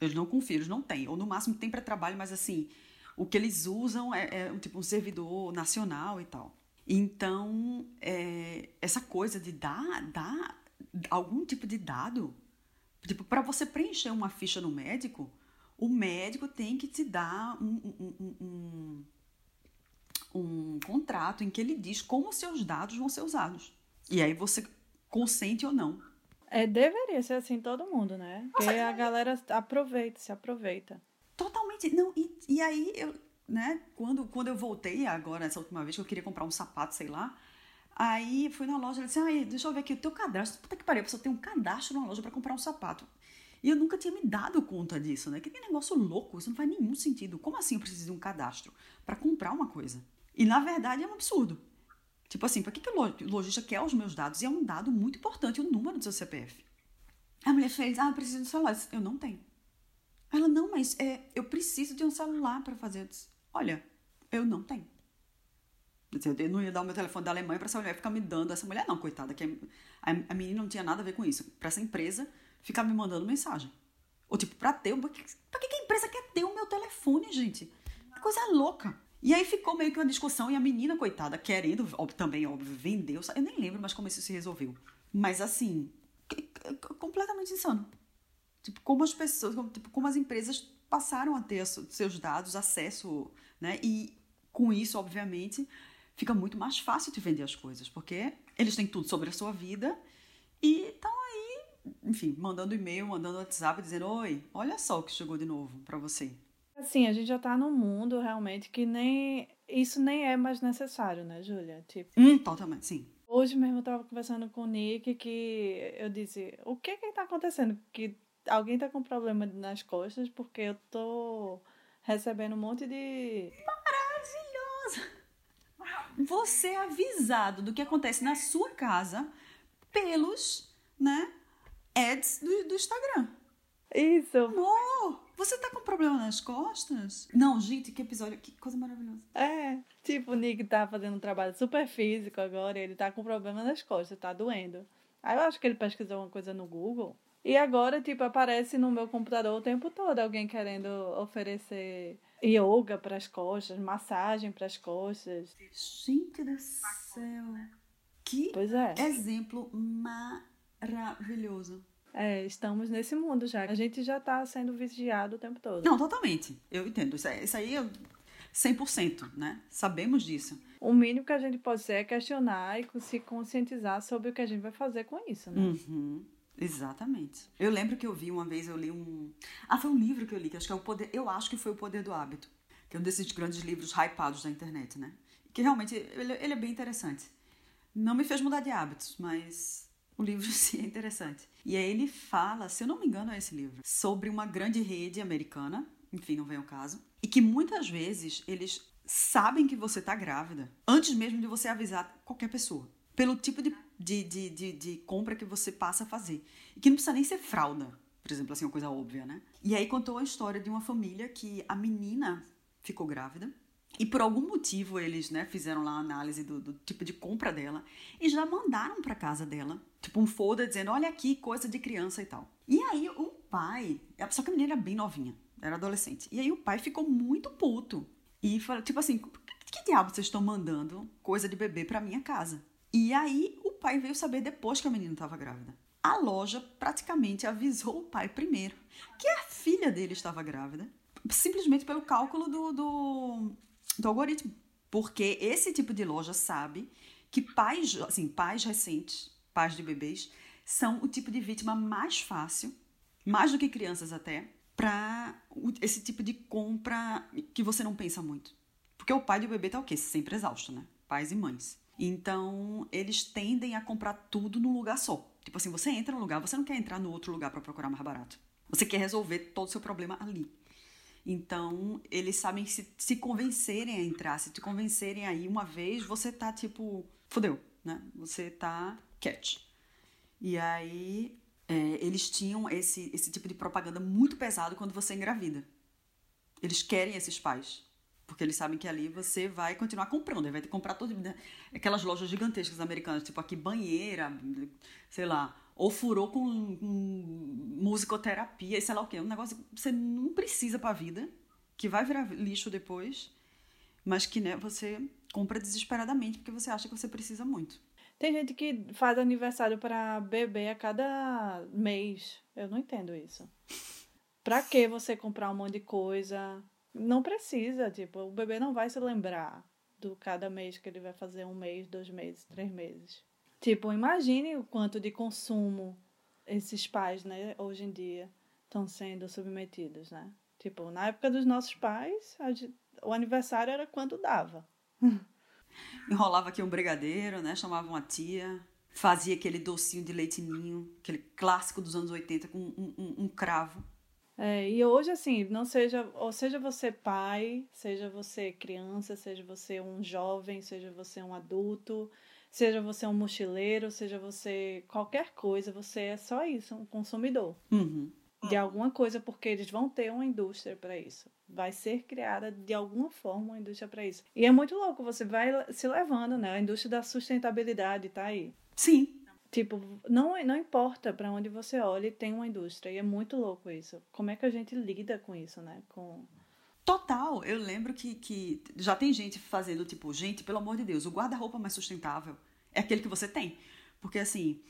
Eles não confiam, eles não têm. Ou no máximo tem para trabalho, mas assim, o que eles usam é, é tipo um servidor nacional e tal. Então, é, essa coisa de dar, dar algum tipo de dado, tipo, para você preencher uma ficha no médico, o médico tem que te dar um, um, um, um, contrato em que ele diz como os seus dados vão ser usados. E aí você consente ou não. É, deveria ser assim todo mundo, né? Porque a galera aproveita, se aproveita. Não, e, e aí eu, né, quando, quando eu voltei agora, essa última vez, que eu queria comprar um sapato, sei lá, aí fui na loja e disse, ai, deixa eu ver aqui o teu cadastro. Puta que pariu, pessoa tem um cadastro na loja para comprar um sapato. E eu nunca tinha me dado conta disso, né? Que negócio louco, isso não faz nenhum sentido. Como assim eu preciso de um cadastro para comprar uma coisa? E na verdade é um absurdo. Tipo assim, para que, que o lojista quer os meus dados? E é um dado muito importante, o número do seu CPF. A mulher fez, ah, eu preciso um celular. Eu não tenho. Ela, não, mas é, eu preciso de um celular para fazer. Eu disse, Olha, eu não tenho. Eu não ia dar o meu telefone da Alemanha para essa mulher ficar me dando. Essa mulher não, coitada, que a, a menina não tinha nada a ver com isso. Para essa empresa ficar me mandando mensagem. Ou tipo, para ter. Pra que, que a empresa quer ter o meu telefone, gente? Que coisa louca. E aí ficou meio que uma discussão e a menina, coitada, querendo, óbvio, também, óbvio, vendeu. Eu nem lembro mais como isso se resolveu. Mas assim, completamente insano. Tipo, como as pessoas, como, tipo, como as empresas passaram a ter seus dados, acesso, né? E com isso, obviamente, fica muito mais fácil de vender as coisas, porque eles têm tudo sobre a sua vida e estão aí, enfim, mandando e-mail, mandando WhatsApp, dizendo: Oi, olha só o que chegou de novo para você. Assim, a gente já tá num mundo realmente que nem. Isso nem é mais necessário, né, Júlia? Tipo. Hum, totalmente, sim. Hoje mesmo eu tava conversando com o Nick que eu disse: o que que tá acontecendo? Que alguém tá com problema nas costas porque eu tô recebendo um monte de. Maravilhoso! Você é avisado do que acontece na sua casa pelos, né, ads do, do Instagram. Isso. Amor, você tá com problema nas costas? Não, gente, que episódio, que coisa maravilhosa. É, tipo, o Nick tá fazendo um trabalho super físico agora e ele tá com problema nas costas, tá doendo. Aí eu acho que ele pesquisou uma coisa no Google. E agora, tipo, aparece no meu computador o tempo todo alguém querendo oferecer yoga para as costas, massagem para as costas. Gente do céu. Que Pois é. exemplo maravilhoso. É, estamos nesse mundo já. A gente já tá sendo vigiado o tempo todo. Não, totalmente. Eu entendo. Isso aí, isso aí é 100%, né? Sabemos disso. O mínimo que a gente pode ser é questionar e se conscientizar sobre o que a gente vai fazer com isso, né? Uhum. Exatamente. Eu lembro que eu vi uma vez, eu li um. Ah, foi um livro que eu li, que acho que é o poder. Eu acho que foi o Poder do Hábito. Que é um desses grandes livros hypados da internet, né? Que realmente ele, ele é bem interessante. Não me fez mudar de hábitos, mas o livro sim é interessante. E aí ele fala, se eu não me engano é esse livro, sobre uma grande rede americana, enfim, não vem ao caso, e que muitas vezes eles sabem que você tá grávida antes mesmo de você avisar qualquer pessoa. Pelo tipo de, de, de, de, de compra que você passa a fazer. E que não precisa nem ser fralda, por exemplo, assim, uma coisa óbvia, né? E aí contou a história de uma família que a menina ficou grávida e por algum motivo eles né, fizeram lá a análise do, do tipo de compra dela e já mandaram para casa dela, tipo um folder dizendo: olha aqui, coisa de criança e tal. E aí o pai, só que a menina era bem novinha, era adolescente. E aí o pai ficou muito puto e falou: tipo assim, que diabo vocês estão mandando coisa de bebê para minha casa? E aí pai veio saber depois que a menina estava grávida. A loja praticamente avisou o pai primeiro que a filha dele estava grávida, simplesmente pelo cálculo do, do do algoritmo. Porque esse tipo de loja sabe que pais, assim, pais recentes, pais de bebês, são o tipo de vítima mais fácil, mais do que crianças até, para esse tipo de compra que você não pensa muito. Porque o pai do bebê tá o quê? Sempre exausto, né? Pais e mães. Então, eles tendem a comprar tudo num lugar só. Tipo assim, você entra num lugar, você não quer entrar no outro lugar para procurar mais barato. Você quer resolver todo o seu problema ali. Então, eles sabem se, se convencerem a entrar, se te convencerem aí uma vez, você tá tipo, fodeu, né? Você tá catch. E aí, é, eles tinham esse, esse tipo de propaganda muito pesado quando você engravida. Eles querem esses pais. Porque eles sabem que ali você vai continuar comprando, vai ter que comprar todo, né? aquelas lojas gigantescas americanas, tipo aqui banheira, sei lá, ou furou com, com musicoterapia, sei lá o quê. Um negócio que você não precisa pra vida, que vai virar lixo depois, mas que né, você compra desesperadamente porque você acha que você precisa muito. Tem gente que faz aniversário para bebê a cada mês. Eu não entendo isso. Pra que você comprar um monte de coisa? Não precisa, tipo, o bebê não vai se lembrar do cada mês que ele vai fazer um mês, dois meses, três meses. Tipo, imagine o quanto de consumo esses pais, né, hoje em dia, estão sendo submetidos, né? Tipo, na época dos nossos pais, o aniversário era quando dava. Enrolava aqui um brigadeiro, né? Chamava uma tia, fazia aquele docinho de leite ninho, aquele clássico dos anos 80 com um, um, um cravo. É, e hoje, assim, não seja, ou seja você pai, seja você criança, seja você um jovem, seja você um adulto, Seja você um mochileiro, seja você qualquer coisa, você é só isso, um consumidor. Uhum. De alguma coisa, porque eles vão ter uma indústria para isso. Vai ser criada de alguma forma uma indústria para isso. E é muito louco, você vai se levando, né? A indústria da sustentabilidade tá aí. Sim. Tipo, não, não importa para onde você olhe, tem uma indústria. E é muito louco isso. Como é que a gente lida com isso, né? Com Total, eu lembro que, que já tem gente fazendo, tipo, gente, pelo amor de Deus, o guarda-roupa mais sustentável é aquele que você tem. Porque assim,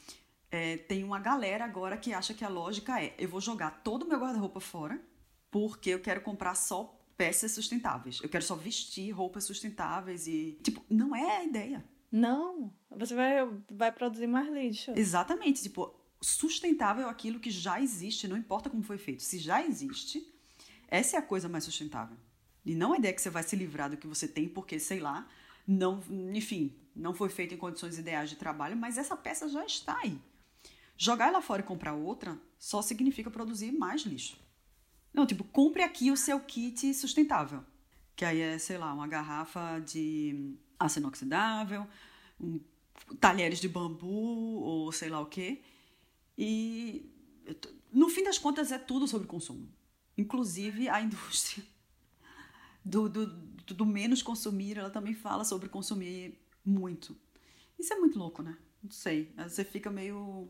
é, tem uma galera agora que acha que a lógica é: eu vou jogar todo o meu guarda-roupa fora porque eu quero comprar só peças sustentáveis. Eu quero só vestir roupas sustentáveis e. Tipo, não é a ideia. Não, você vai, vai produzir mais lixo. Exatamente. Tipo, sustentável é aquilo que já existe, não importa como foi feito. Se já existe, essa é a coisa mais sustentável. E não a ideia que você vai se livrar do que você tem porque, sei lá, não, enfim, não foi feito em condições ideais de trabalho, mas essa peça já está aí. Jogar ela fora e comprar outra só significa produzir mais lixo. Não, tipo, compre aqui o seu kit sustentável. Que aí é, sei lá, uma garrafa de aço inoxidável, um, talheres de bambu ou sei lá o quê. E no fim das contas é tudo sobre consumo. Inclusive a indústria do, do, do menos consumir, ela também fala sobre consumir muito. Isso é muito louco, né? Não sei. Você fica meio.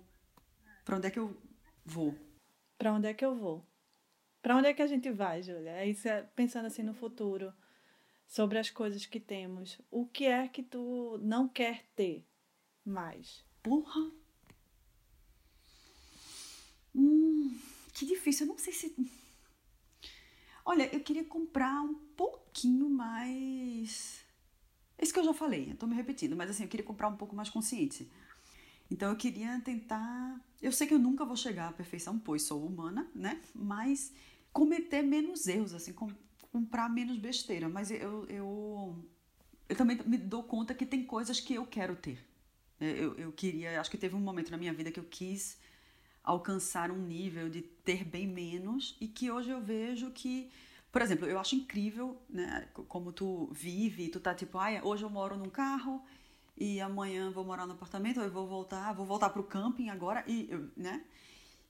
Pra onde é que eu vou? Pra onde é que eu vou? Pra onde é que a gente vai, Júlia? É isso, pensando assim no futuro, sobre as coisas que temos. O que é que tu não quer ter? mais? Porra. Hum, que difícil. Eu não sei se. Olha, eu queria comprar um pouquinho mais. Isso que eu já falei, eu tô me repetindo, mas assim, eu queria comprar um pouco mais consciente. Então eu queria tentar. Eu sei que eu nunca vou chegar à perfeição, pois sou humana, né? Mas cometer menos erros, assim, com, comprar menos besteira. Mas eu, eu, eu também me dou conta que tem coisas que eu quero ter. É, eu, eu queria, acho que teve um momento na minha vida que eu quis alcançar um nível de ter bem menos e que hoje eu vejo que, por exemplo, eu acho incrível, né, como tu vive, tu tá tipo, ah, hoje eu moro num carro e amanhã vou morar no apartamento, eu vou voltar, vou voltar pro camping agora e, né?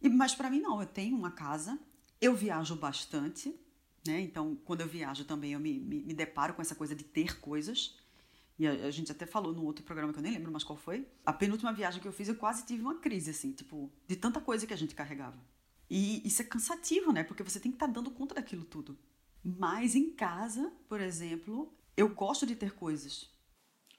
E, mas para mim não, eu tenho uma casa, eu viajo bastante, né? Então, quando eu viajo também eu me, me, me deparo com essa coisa de ter coisas. E a, a, gente até falou no outro programa que eu nem lembro mais qual foi. A penúltima viagem que eu fiz, eu quase tive uma crise, assim, tipo, de tanta coisa que a gente carregava. E isso é cansativo, né? Porque você tem que estar tá dando conta daquilo tudo. Mas em casa, por exemplo, eu gosto de ter coisas.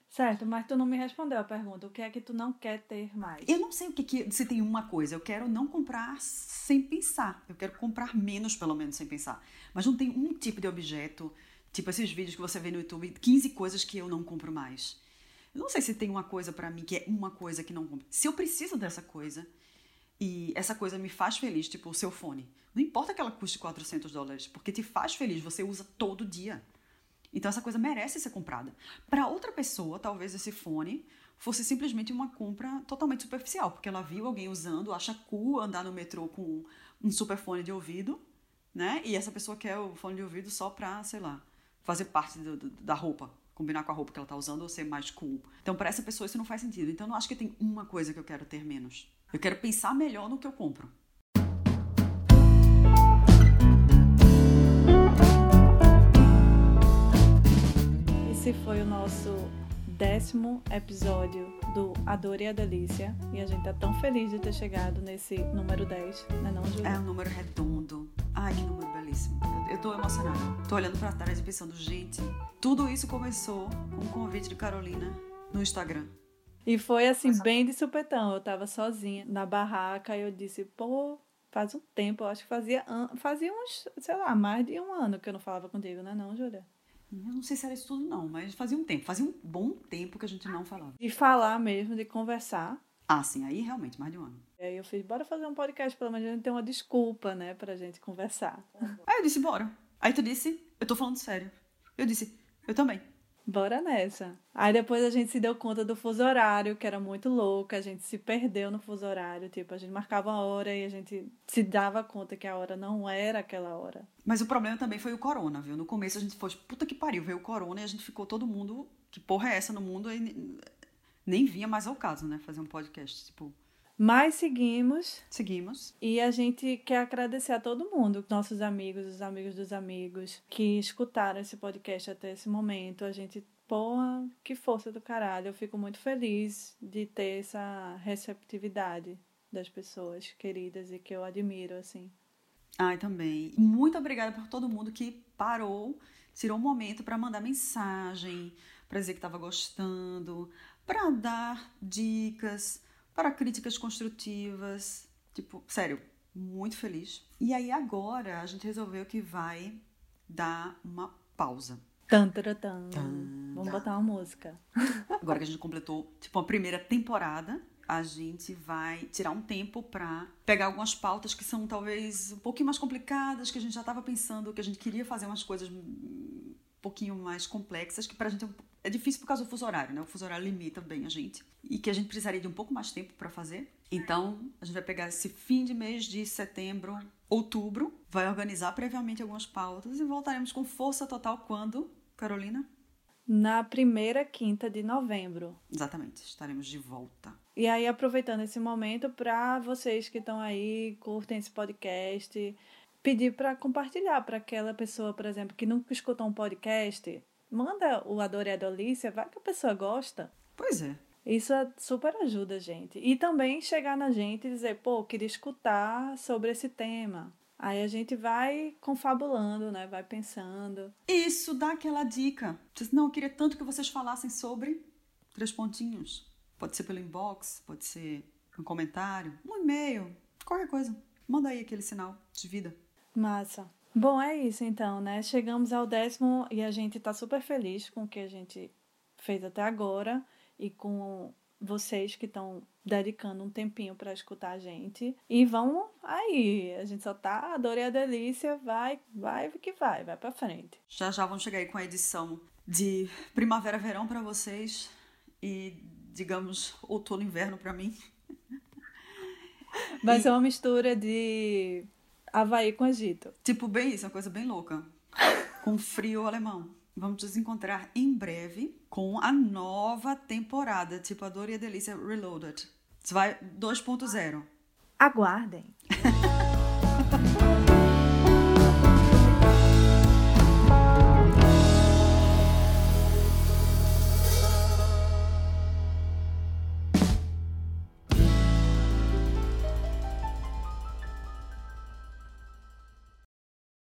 Certo, mas tu não me respondeu a pergunta. O que é que tu não quer ter mais? Eu não sei o que, que se tem uma coisa. Eu quero não comprar sem pensar. Eu quero comprar menos, pelo menos, sem pensar. Mas não tem um tipo de objeto Tipo esses vídeos que você vê no YouTube, 15 coisas que eu não compro mais. Eu não sei se tem uma coisa para mim que é uma coisa que não compro. Se eu preciso dessa coisa e essa coisa me faz feliz, tipo o seu fone. Não importa que ela custe 400 dólares, porque te faz feliz, você usa todo dia. Então essa coisa merece ser comprada. Para outra pessoa, talvez esse fone fosse simplesmente uma compra totalmente superficial, porque ela viu alguém usando, acha cool andar no metrô com um super fone de ouvido, né? E essa pessoa quer o fone de ouvido só pra, sei lá, fazer parte do, do, da roupa, combinar com a roupa que ela está usando ou ser mais cool. Então, para essa pessoa, isso não faz sentido. Então, eu não acho que tem uma coisa que eu quero ter menos. Eu quero pensar melhor no que eu compro. Esse foi o nosso décimo episódio do A Dor e a Delícia. E a gente tá tão feliz de ter chegado nesse número 10, né não, Júlia? É um número redondo. Ai, que número belíssimo. Eu, eu tô emocionada. Tô olhando pra trás e pensando, gente, tudo isso começou com um convite de Carolina no Instagram. E foi assim, bem de supetão. Eu tava sozinha na barraca e eu disse, pô, faz um tempo, eu acho que fazia, fazia uns, sei lá, mais de um ano que eu não falava contigo, né não, Júlia? Eu não sei se era isso tudo, não, mas fazia um tempo, fazia um bom tempo que a gente não falava. De falar mesmo, de conversar. Ah, sim, aí realmente, mais de um ano. E aí eu fiz, bora fazer um podcast, pelo menos a gente tem uma desculpa, né, pra gente conversar. Aí eu disse, bora. Aí tu disse, eu tô falando sério. Eu disse, eu também. Bora nessa. Aí depois a gente se deu conta do fuso horário, que era muito louco, a gente se perdeu no fuso horário, tipo, a gente marcava a hora e a gente se dava conta que a hora não era aquela hora. Mas o problema também foi o corona, viu? No começo a gente foi, puta que pariu, veio o corona e a gente ficou todo mundo, que porra é essa no mundo? E nem vinha mais ao caso, né, fazer um podcast, tipo... Mas seguimos. Seguimos. E a gente quer agradecer a todo mundo, nossos amigos, os amigos dos amigos, que escutaram esse podcast até esse momento. A gente, porra, que força do caralho. Eu fico muito feliz de ter essa receptividade das pessoas queridas e que eu admiro, assim. Ai, também. Muito obrigada por todo mundo que parou, tirou um momento para mandar mensagem, para dizer que estava gostando, para dar dicas para críticas construtivas. Tipo, sério, muito feliz. E aí agora a gente resolveu que vai dar uma pausa. Tan, tan, tan. Vamos botar uma música. Agora que a gente completou, tipo, a primeira temporada, a gente vai tirar um tempo para pegar algumas pautas que são talvez um pouquinho mais complicadas, que a gente já estava pensando, que a gente queria fazer umas coisas pouquinho mais complexas, que pra gente é é difícil por causa do fuso horário, né? O fuso horário limita bem a gente. E que a gente precisaria de um pouco mais tempo para fazer. Então, a gente vai pegar esse fim de mês de setembro, outubro, vai organizar previamente algumas pautas e voltaremos com força total quando, Carolina? Na primeira quinta de novembro. Exatamente, estaremos de volta. E aí, aproveitando esse momento, para vocês que estão aí, curtem esse podcast, pedir para compartilhar para aquela pessoa, por exemplo, que nunca escutou um podcast, Manda o Ador e a Delícia, vai que a pessoa gosta. Pois é. Isso é super ajuda a gente. E também chegar na gente e dizer, pô, queria escutar sobre esse tema. Aí a gente vai confabulando, né? Vai pensando. Isso, dá aquela dica. Não, eu queria tanto que vocês falassem sobre três pontinhos. Pode ser pelo inbox, pode ser um comentário, um e-mail, qualquer coisa. Manda aí aquele sinal de vida. Massa. Bom, é isso então, né? Chegamos ao décimo e a gente tá super feliz com o que a gente fez até agora e com vocês que estão dedicando um tempinho para escutar a gente. E vamos aí, a gente só tá, a dor e a delícia, vai, vai que vai, vai para frente. Já já vamos chegar aí com a edição de primavera-verão para vocês e, digamos, outono-inverno para mim. Vai ser uma mistura de Havaí com Egito. Tipo, bem isso, uma coisa bem louca. com frio alemão. Vamos nos encontrar em breve com a nova temporada, tipo a Dor e a Delícia Reloaded. Vai 2.0. Aguardem.